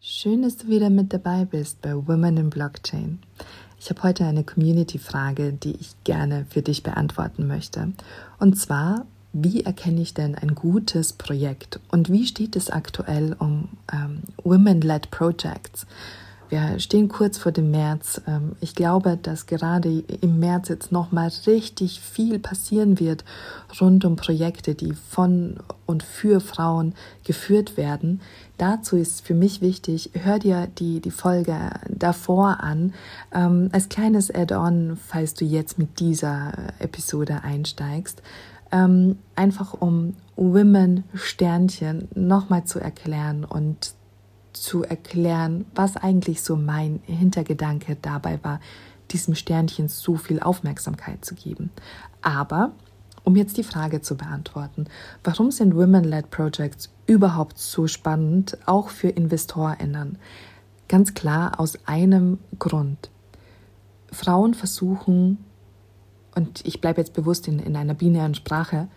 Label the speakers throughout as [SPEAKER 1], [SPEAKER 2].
[SPEAKER 1] Schön, dass du wieder mit dabei bist bei Women in Blockchain. Ich habe heute eine Community-Frage, die ich gerne für dich beantworten möchte. Und zwar, wie erkenne ich denn ein gutes Projekt und wie steht es aktuell um ähm, Women-led Projects? Wir stehen kurz vor dem März. Ähm, ich glaube, dass gerade im März jetzt nochmal richtig viel passieren wird rund um Projekte, die von und für Frauen geführt werden. Dazu ist für mich wichtig, hör dir die, die Folge davor an, ähm, als kleines Add-on, falls du jetzt mit dieser Episode einsteigst. Ähm, einfach um Women Sternchen nochmal zu erklären und zu erklären, was eigentlich so mein Hintergedanke dabei war, diesem Sternchen so viel Aufmerksamkeit zu geben. Aber um jetzt die Frage zu beantworten, warum sind Women-led Projects überhaupt so spannend, auch für InvestorInnen? Ganz klar aus einem Grund. Frauen versuchen, und ich bleibe jetzt bewusst in, in einer binären Sprache,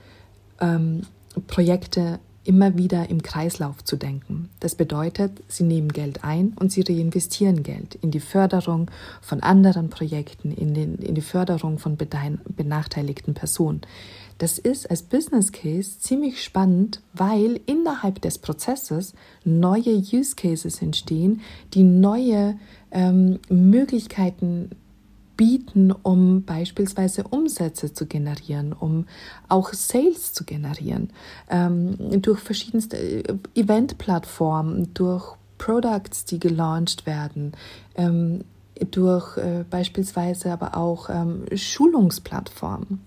[SPEAKER 1] ähm, Projekte immer wieder im Kreislauf zu denken. Das bedeutet, sie nehmen Geld ein und sie reinvestieren Geld in die Förderung von anderen Projekten, in, den, in die Förderung von benachteiligten Personen. Das ist als Business Case ziemlich spannend, weil innerhalb des Prozesses neue Use Cases entstehen, die neue ähm, Möglichkeiten bieten, um beispielsweise Umsätze zu generieren, um auch Sales zu generieren, ähm, durch verschiedenste äh, Eventplattformen, durch Products, die gelauncht werden, ähm, durch äh, beispielsweise aber auch ähm, Schulungsplattformen.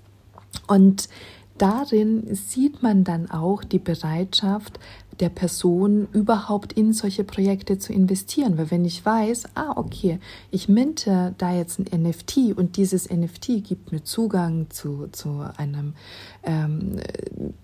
[SPEAKER 1] Und darin sieht man dann auch die Bereitschaft der Person überhaupt in solche Projekte zu investieren. Weil wenn ich weiß, ah, okay, ich minte da jetzt ein NFT und dieses NFT gibt mir Zugang zu, zu einem ähm,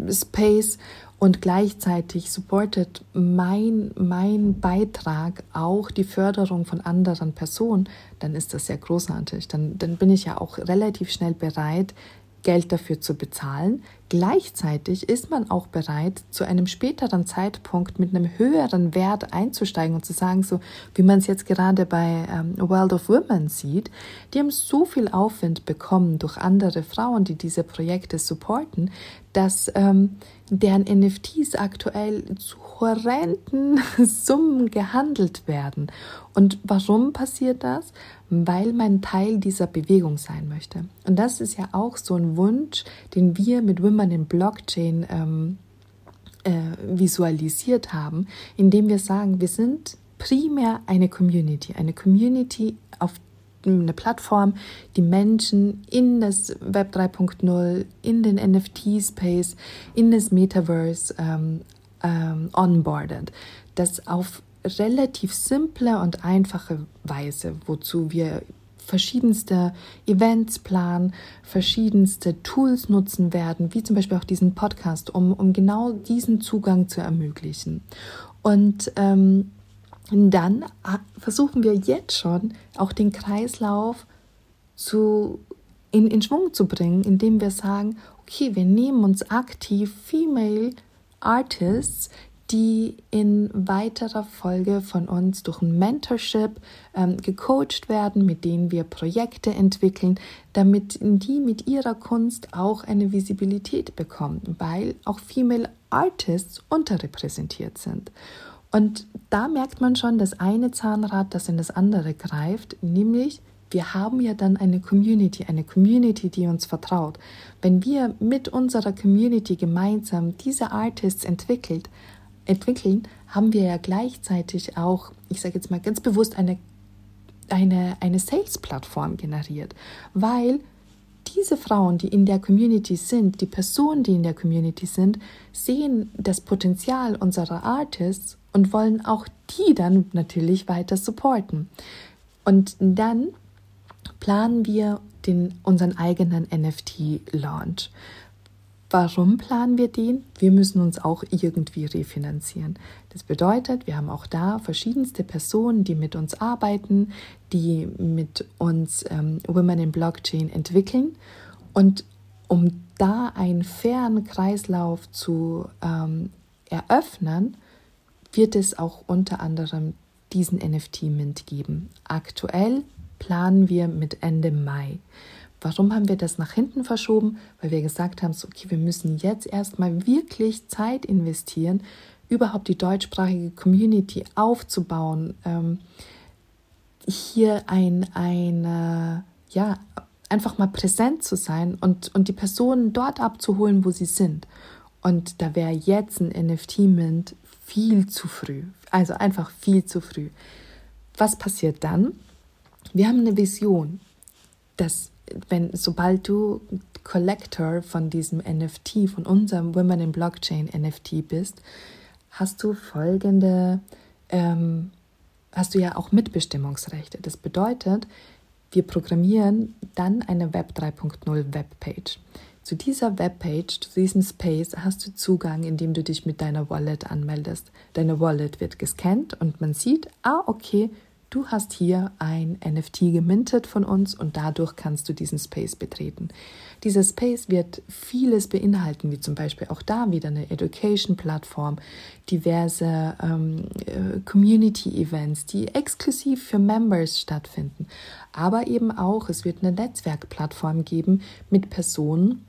[SPEAKER 1] Space und gleichzeitig supportet mein, mein Beitrag auch die Förderung von anderen Personen, dann ist das sehr großartig. Dann, dann bin ich ja auch relativ schnell bereit, Geld dafür zu bezahlen. Gleichzeitig ist man auch bereit, zu einem späteren Zeitpunkt mit einem höheren Wert einzusteigen und zu sagen, so wie man es jetzt gerade bei ähm, World of Women sieht, die haben so viel Aufwind bekommen durch andere Frauen, die diese Projekte supporten, dass ähm, deren NFTs aktuell zu horrenden Summen gehandelt werden. Und warum passiert das? Weil man Teil dieser Bewegung sein möchte. Und das ist ja auch so ein Wunsch, den wir mit Women in Blockchain ähm, äh, visualisiert haben, indem wir sagen, wir sind primär eine Community, eine Community auf eine Plattform, die Menschen in das Web 3.0, in den NFT-Space, in das Metaverse ähm, ähm, onboardet. Das auf relativ simple und einfache Weise, wozu wir verschiedenste Events planen, verschiedenste Tools nutzen werden, wie zum Beispiel auch diesen Podcast, um, um genau diesen Zugang zu ermöglichen. Und ähm, dann versuchen wir jetzt schon auch den Kreislauf zu, in, in Schwung zu bringen, indem wir sagen, okay, wir nehmen uns aktiv Female Artists, die in weiterer Folge von uns durch ein Mentorship ähm, gecoacht werden, mit denen wir Projekte entwickeln, damit die mit ihrer Kunst auch eine Visibilität bekommen, weil auch Female Artists unterrepräsentiert sind. Und da merkt man schon das eine Zahnrad, das in das andere greift, nämlich wir haben ja dann eine Community, eine Community, die uns vertraut. Wenn wir mit unserer Community gemeinsam diese Artists entwickelt, entwickeln, haben wir ja gleichzeitig auch, ich sage jetzt mal ganz bewusst, eine, eine, eine Sales-Plattform generiert, weil diese Frauen, die in der Community sind, die Personen, die in der Community sind, sehen das Potenzial unserer Artists und wollen auch die dann natürlich weiter supporten. Und dann planen wir den, unseren eigenen NFT-Launch. Warum planen wir den? Wir müssen uns auch irgendwie refinanzieren. Das bedeutet, wir haben auch da verschiedenste Personen, die mit uns arbeiten, die mit uns ähm, Women in Blockchain entwickeln. Und um da einen fairen Kreislauf zu ähm, eröffnen, wird es auch unter anderem diesen NFT-Mint geben. Aktuell planen wir mit Ende Mai. Warum haben wir das nach hinten verschoben? Weil wir gesagt haben, so, okay, wir müssen jetzt erstmal wirklich Zeit investieren, überhaupt die deutschsprachige Community aufzubauen, ähm, hier ein, ein, ja, einfach mal präsent zu sein und, und die Personen dort abzuholen, wo sie sind. Und da wäre jetzt ein NFT-Mint viel zu früh. Also einfach viel zu früh. Was passiert dann? Wir haben eine Vision, dass wenn sobald du Collector von diesem NFT, von unserem Women in Blockchain NFT bist, hast du folgende, ähm, hast du ja auch Mitbestimmungsrechte. Das bedeutet, wir programmieren dann eine Web 3.0 Webpage. Zu dieser Webpage, zu diesem Space hast du Zugang, indem du dich mit deiner Wallet anmeldest. Deine Wallet wird gescannt und man sieht, ah, okay, du hast hier ein NFT gemintet von uns und dadurch kannst du diesen Space betreten. Dieser Space wird vieles beinhalten, wie zum Beispiel auch da wieder eine Education-Plattform, diverse ähm, äh, Community-Events, die exklusiv für Members stattfinden. Aber eben auch, es wird eine Netzwerkplattform geben mit Personen,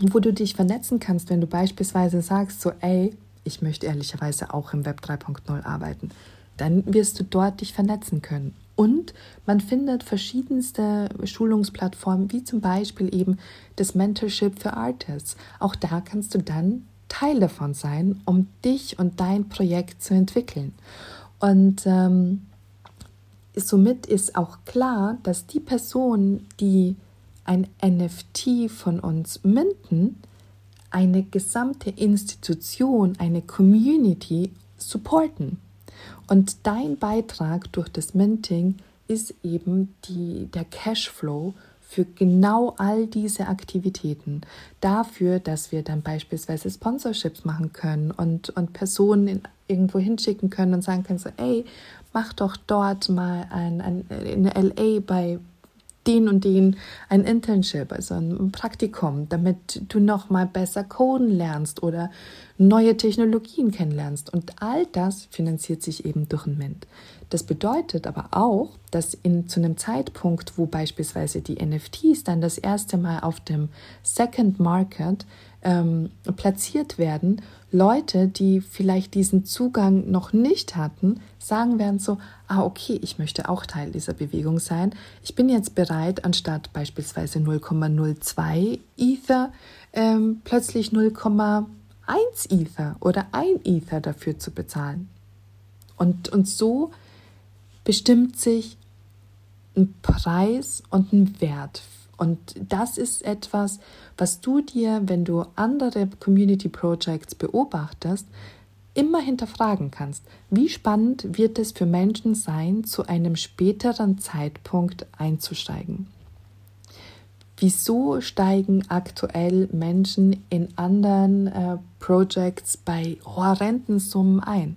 [SPEAKER 1] wo du dich vernetzen kannst, wenn du beispielsweise sagst, so, ey, ich möchte ehrlicherweise auch im Web 3.0 arbeiten dann wirst du dort dich vernetzen können. Und man findet verschiedenste Schulungsplattformen, wie zum Beispiel eben das Mentorship für Artists. Auch da kannst du dann Teil davon sein, um dich und dein Projekt zu entwickeln. Und ähm, somit ist auch klar, dass die Personen, die ein NFT von uns minden, eine gesamte Institution, eine Community supporten. Und dein Beitrag durch das Minting ist eben die, der Cashflow für genau all diese Aktivitäten. Dafür, dass wir dann beispielsweise Sponsorships machen können und, und Personen in, irgendwo hinschicken können und sagen können, so, ey, mach doch dort mal ein, ein, in LA bei den und den ein Internship, also ein Praktikum, damit du noch mal besser coden lernst oder neue Technologien kennenlernst. Und all das finanziert sich eben durch ein Mint. Das bedeutet aber auch, dass in, zu einem Zeitpunkt, wo beispielsweise die NFTs dann das erste Mal auf dem Second Market ähm, platziert werden, Leute, die vielleicht diesen Zugang noch nicht hatten, sagen werden so, ah okay, ich möchte auch Teil dieser Bewegung sein. Ich bin jetzt bereit, anstatt beispielsweise 0,02 Ether ähm, plötzlich 0,1 Ether oder 1 Ether dafür zu bezahlen. Und, und so bestimmt sich ein Preis und ein Wert und das ist etwas, was du dir, wenn du andere Community Projects beobachtest, immer hinterfragen kannst. Wie spannend wird es für Menschen sein, zu einem späteren Zeitpunkt einzusteigen? Wieso steigen aktuell Menschen in anderen äh, Projects bei horrenden Summen ein?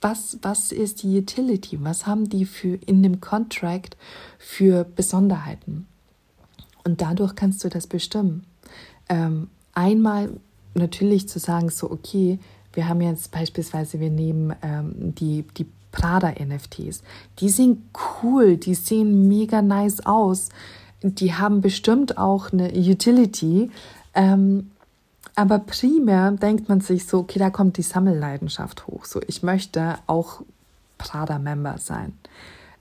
[SPEAKER 1] Was, was ist die Utility? Was haben die für in dem Contract für Besonderheiten? Und dadurch kannst du das bestimmen. Ähm, einmal natürlich zu sagen, so, okay, wir haben jetzt beispielsweise, wir nehmen ähm, die, die Prada-NFTs. Die sind cool, die sehen mega nice aus. Die haben bestimmt auch eine Utility. Ähm, aber primär denkt man sich so, okay, da kommt die Sammelleidenschaft hoch. So, ich möchte auch Prada-Member sein.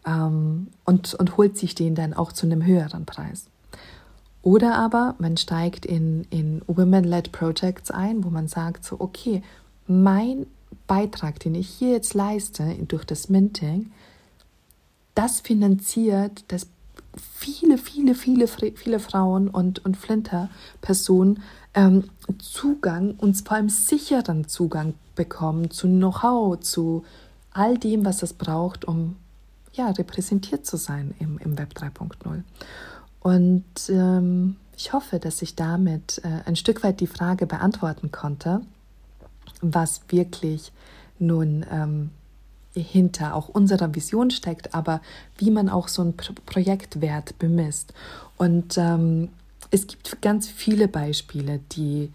[SPEAKER 1] Ähm, und, und holt sich den dann auch zu einem höheren Preis. Oder aber man steigt in, in Women-led Projects ein, wo man sagt so, okay, mein Beitrag, den ich hier jetzt leiste durch das Minting, das finanziert, dass viele, viele, viele, viele Frauen und, und Flinter-Personen ähm, Zugang und vor allem sicheren Zugang bekommen zu Know-how, zu all dem, was es braucht, um ja, repräsentiert zu sein im, im Web 3.0. Und ähm, ich hoffe, dass ich damit äh, ein Stück weit die Frage beantworten konnte, was wirklich nun ähm, hinter auch unserer Vision steckt, aber wie man auch so einen Pro Projektwert bemisst. Und ähm, es gibt ganz viele Beispiele, die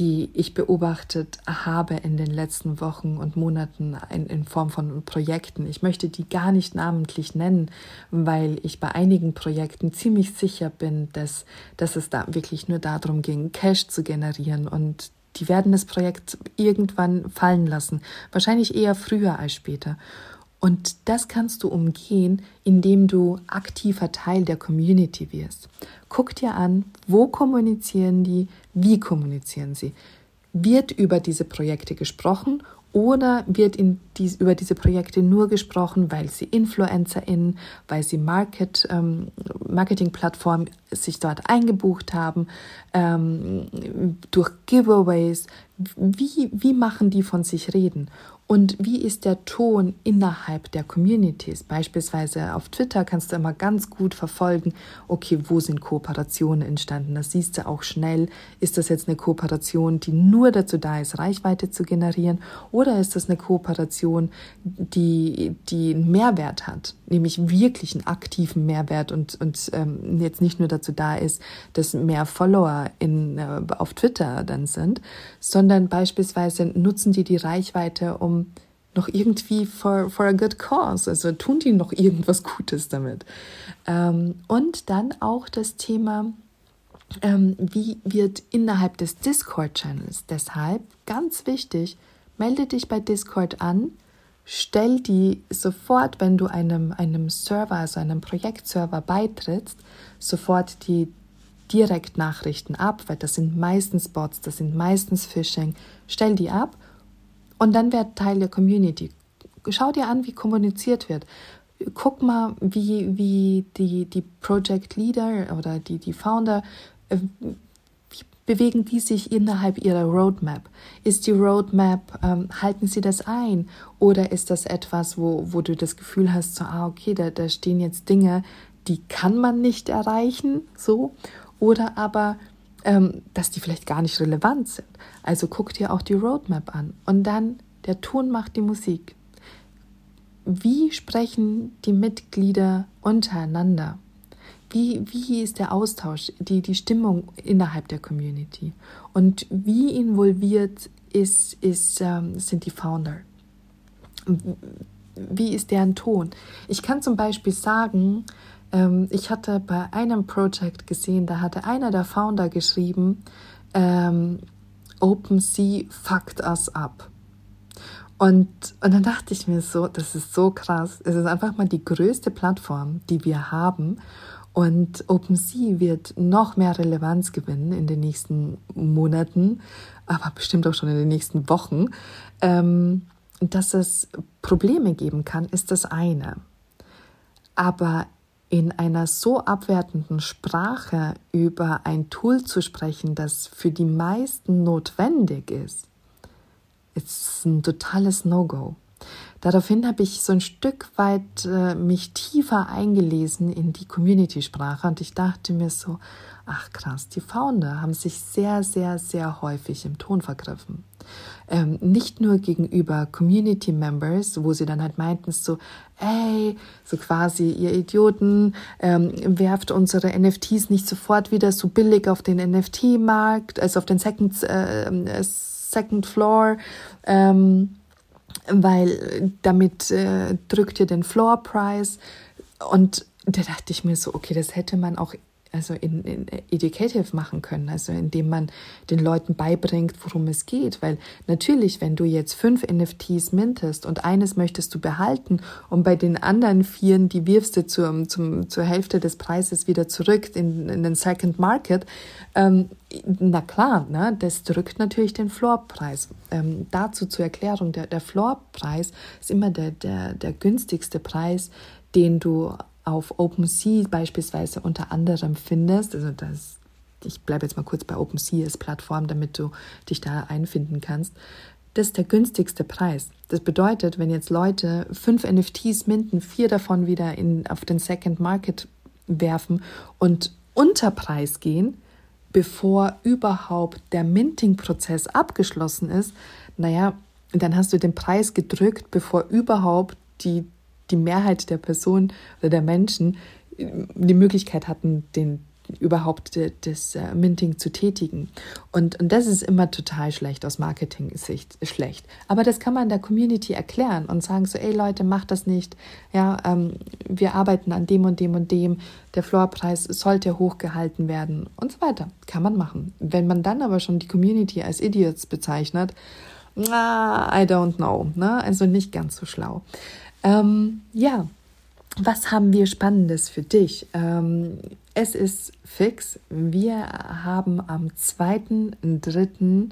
[SPEAKER 1] die ich beobachtet habe in den letzten Wochen und Monaten in, in, Form von Projekten. Ich möchte die gar nicht namentlich nennen, weil ich bei einigen Projekten ziemlich sicher bin, dass, dass es da wirklich nur darum ging, Cash zu generieren und die werden das Projekt irgendwann fallen lassen. Wahrscheinlich eher früher als später. Und das kannst du umgehen, indem du aktiver Teil der Community wirst. Guck dir an, wo kommunizieren die, wie kommunizieren sie. Wird über diese Projekte gesprochen oder wird in dies, über diese Projekte nur gesprochen, weil sie InfluencerInnen, weil sie Market, ähm, Marketingplattformen sich dort eingebucht haben, ähm, durch Giveaways? Wie, wie machen die von sich reden? Und wie ist der Ton innerhalb der Communities? Beispielsweise auf Twitter kannst du immer ganz gut verfolgen, okay, wo sind Kooperationen entstanden? Das siehst du auch schnell. Ist das jetzt eine Kooperation, die nur dazu da ist, Reichweite zu generieren? Oder ist das eine Kooperation, die, die einen Mehrwert hat? Nämlich wirklich einen aktiven Mehrwert und, und ähm, jetzt nicht nur dazu da ist, dass mehr Follower in, äh, auf Twitter dann sind, sondern beispielsweise nutzen die die Reichweite, um noch irgendwie for, for a good cause, also tun die noch irgendwas Gutes damit. Ähm, und dann auch das Thema, ähm, wie wird innerhalb des Discord-Channels, deshalb ganz wichtig, melde dich bei Discord an, stell die sofort, wenn du einem, einem Server, also einem Projektserver beitrittst, sofort die Direktnachrichten ab, weil das sind meistens Bots, das sind meistens Phishing, stell die ab und dann werd Teil der Community. Schau dir an, wie kommuniziert wird. Guck mal, wie, wie die, die Project Leader oder die, die Founder, äh, bewegen die sich innerhalb ihrer Roadmap? Ist die Roadmap, ähm, halten sie das ein? Oder ist das etwas, wo, wo du das Gefühl hast, so, ah, okay, da, da stehen jetzt Dinge, die kann man nicht erreichen, so? Oder aber ähm, dass die vielleicht gar nicht relevant sind. Also guck dir auch die Roadmap an. Und dann, der Ton macht die Musik. Wie sprechen die Mitglieder untereinander? Wie, wie ist der Austausch, die, die Stimmung innerhalb der Community? Und wie involviert ist, ist, ähm, sind die Founder? Wie ist deren Ton? Ich kann zum Beispiel sagen, ähm, ich hatte bei einem Projekt gesehen, da hatte einer der Founder geschrieben, ähm, OpenSea fucked us up. Und, und dann dachte ich mir so, das ist so krass. Es ist einfach mal die größte Plattform, die wir haben. Und OpenSea wird noch mehr Relevanz gewinnen in den nächsten Monaten, aber bestimmt auch schon in den nächsten Wochen. Ähm, dass es Probleme geben kann, ist das eine. Aber in einer so abwertenden Sprache über ein Tool zu sprechen, das für die meisten notwendig ist, ist ein totales No-Go. Daraufhin habe ich so ein Stück weit äh, mich tiefer eingelesen in die Community-Sprache und ich dachte mir so, ach krass, die Founder haben sich sehr, sehr, sehr häufig im Ton vergriffen. Ähm, nicht nur gegenüber Community Members, wo sie dann halt meinten so, ey, so quasi, ihr Idioten, ähm, werft unsere NFTs nicht sofort wieder so billig auf den NFT-Markt, also auf den Second, äh, Second Floor, ähm, weil damit äh, drückt ihr den Floor Price. Und da dachte ich mir so, okay, das hätte man auch also in, in educative machen können, also indem man den Leuten beibringt, worum es geht. Weil natürlich, wenn du jetzt fünf NFTs mintest und eines möchtest du behalten und bei den anderen vieren, die wirfst du zum, zum, zur Hälfte des Preises wieder zurück in, in den Second Market, ähm, na klar, ne, das drückt natürlich den Floorpreis. Ähm, dazu zur Erklärung, der, der Floorpreis ist immer der, der, der günstigste Preis, den du auf OpenSea beispielsweise unter anderem findest, also das, ich bleibe jetzt mal kurz bei OpenSea als Plattform, damit du dich da einfinden kannst, das ist der günstigste Preis. Das bedeutet, wenn jetzt Leute fünf NFTs minten, vier davon wieder in, auf den Second Market werfen und unter Preis gehen, bevor überhaupt der Minting-Prozess abgeschlossen ist, naja, dann hast du den Preis gedrückt, bevor überhaupt die die Mehrheit der Personen oder der Menschen äh, die Möglichkeit hatten, den, überhaupt das äh, Minting zu tätigen. Und, und das ist immer total schlecht aus Marketing-Sicht schlecht. Aber das kann man der Community erklären und sagen so, ey Leute, macht das nicht. Ja, ähm, wir arbeiten an dem und dem und dem. Der Floorpreis sollte hochgehalten werden und so weiter. Kann man machen. Wenn man dann aber schon die Community als Idiots bezeichnet, na, I don't know. Ne? Also nicht ganz so schlau. Ähm, ja, was haben wir Spannendes für dich? Ähm, es ist fix. Wir haben am 2.3.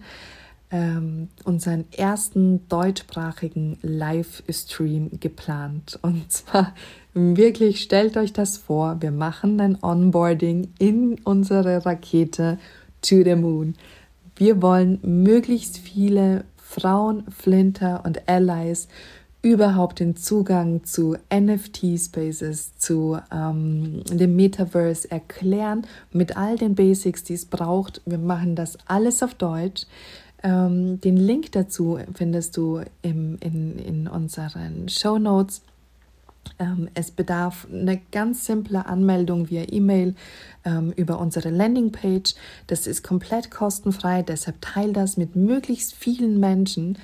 [SPEAKER 1] Ähm, unseren ersten deutschsprachigen Livestream geplant. Und zwar wirklich, stellt euch das vor, wir machen ein Onboarding in unsere Rakete to the Moon. Wir wollen möglichst viele Frauen, Flinter und Allies überhaupt den Zugang zu NFT-Spaces, zu ähm, dem Metaverse erklären, mit all den Basics, die es braucht. Wir machen das alles auf Deutsch. Ähm, den Link dazu findest du im, in, in unseren Show Notes. Ähm, es bedarf eine ganz simple Anmeldung via E-Mail ähm, über unsere Landingpage. Das ist komplett kostenfrei, deshalb teile das mit möglichst vielen Menschen.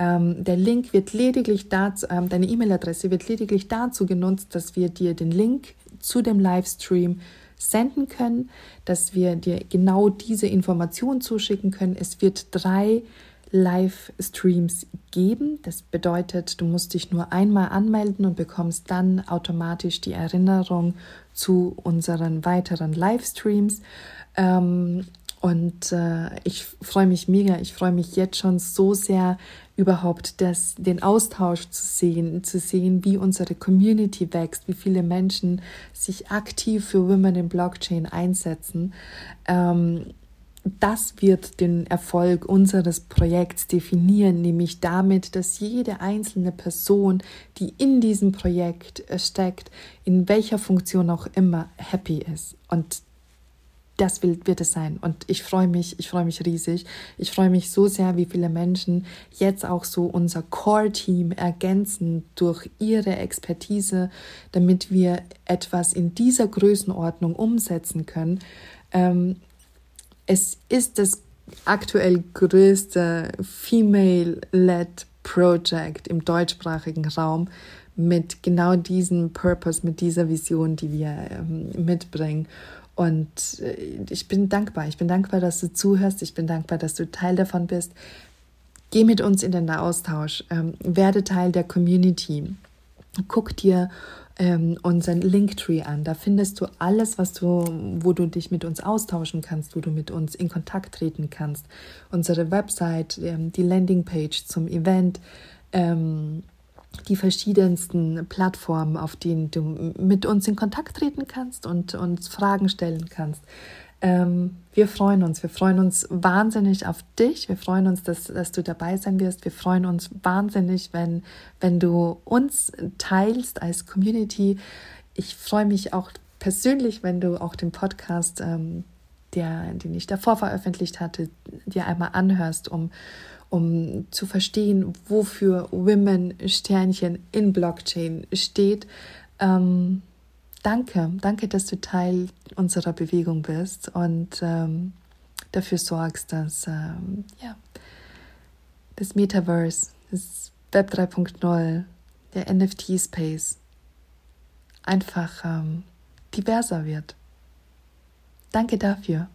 [SPEAKER 1] Ähm, der Link wird lediglich dazu, ähm, deine E-Mail-Adresse wird lediglich dazu genutzt, dass wir dir den Link zu dem Livestream senden können, dass wir dir genau diese Information zuschicken können. Es wird drei Livestreams geben. Das bedeutet, du musst dich nur einmal anmelden und bekommst dann automatisch die Erinnerung zu unseren weiteren Livestreams. Ähm, und äh, ich freue mich mega, ich freue mich jetzt schon so sehr, überhaupt das, den Austausch zu sehen, zu sehen, wie unsere Community wächst, wie viele Menschen sich aktiv für Women in Blockchain einsetzen. Ähm, das wird den Erfolg unseres Projekts definieren, nämlich damit, dass jede einzelne Person, die in diesem Projekt steckt, in welcher Funktion auch immer, happy ist. Und das wird es sein. Und ich freue mich, ich freue mich riesig. Ich freue mich so sehr, wie viele Menschen jetzt auch so unser Core-Team ergänzen durch ihre Expertise, damit wir etwas in dieser Größenordnung umsetzen können. Ähm, es ist das aktuell größte Female-led Project im deutschsprachigen Raum mit genau diesem Purpose, mit dieser Vision, die wir ähm, mitbringen. Und äh, ich bin dankbar. Ich bin dankbar, dass du zuhörst. Ich bin dankbar, dass du Teil davon bist. Geh mit uns in den Austausch. Ähm, werde Teil der Community. Guck dir ähm, unseren Linktree an. Da findest du alles, was du, wo du dich mit uns austauschen kannst, wo du mit uns in Kontakt treten kannst. Unsere Website, ähm, die Landingpage zum Event. Ähm, die verschiedensten Plattformen, auf denen du mit uns in Kontakt treten kannst und uns Fragen stellen kannst. Ähm, wir freuen uns, wir freuen uns wahnsinnig auf dich. Wir freuen uns, dass, dass du dabei sein wirst. Wir freuen uns wahnsinnig, wenn, wenn du uns teilst als Community. Ich freue mich auch persönlich, wenn du auch den Podcast, ähm, der, den ich davor veröffentlicht hatte, dir einmal anhörst, um, um zu verstehen, wofür Women Sternchen in Blockchain steht. Ähm, danke, danke, dass du Teil unserer Bewegung bist und ähm, dafür sorgst, dass ähm, ja, das Metaverse, das Web 3.0, der NFT-Space einfach ähm, diverser wird. Danke dafür.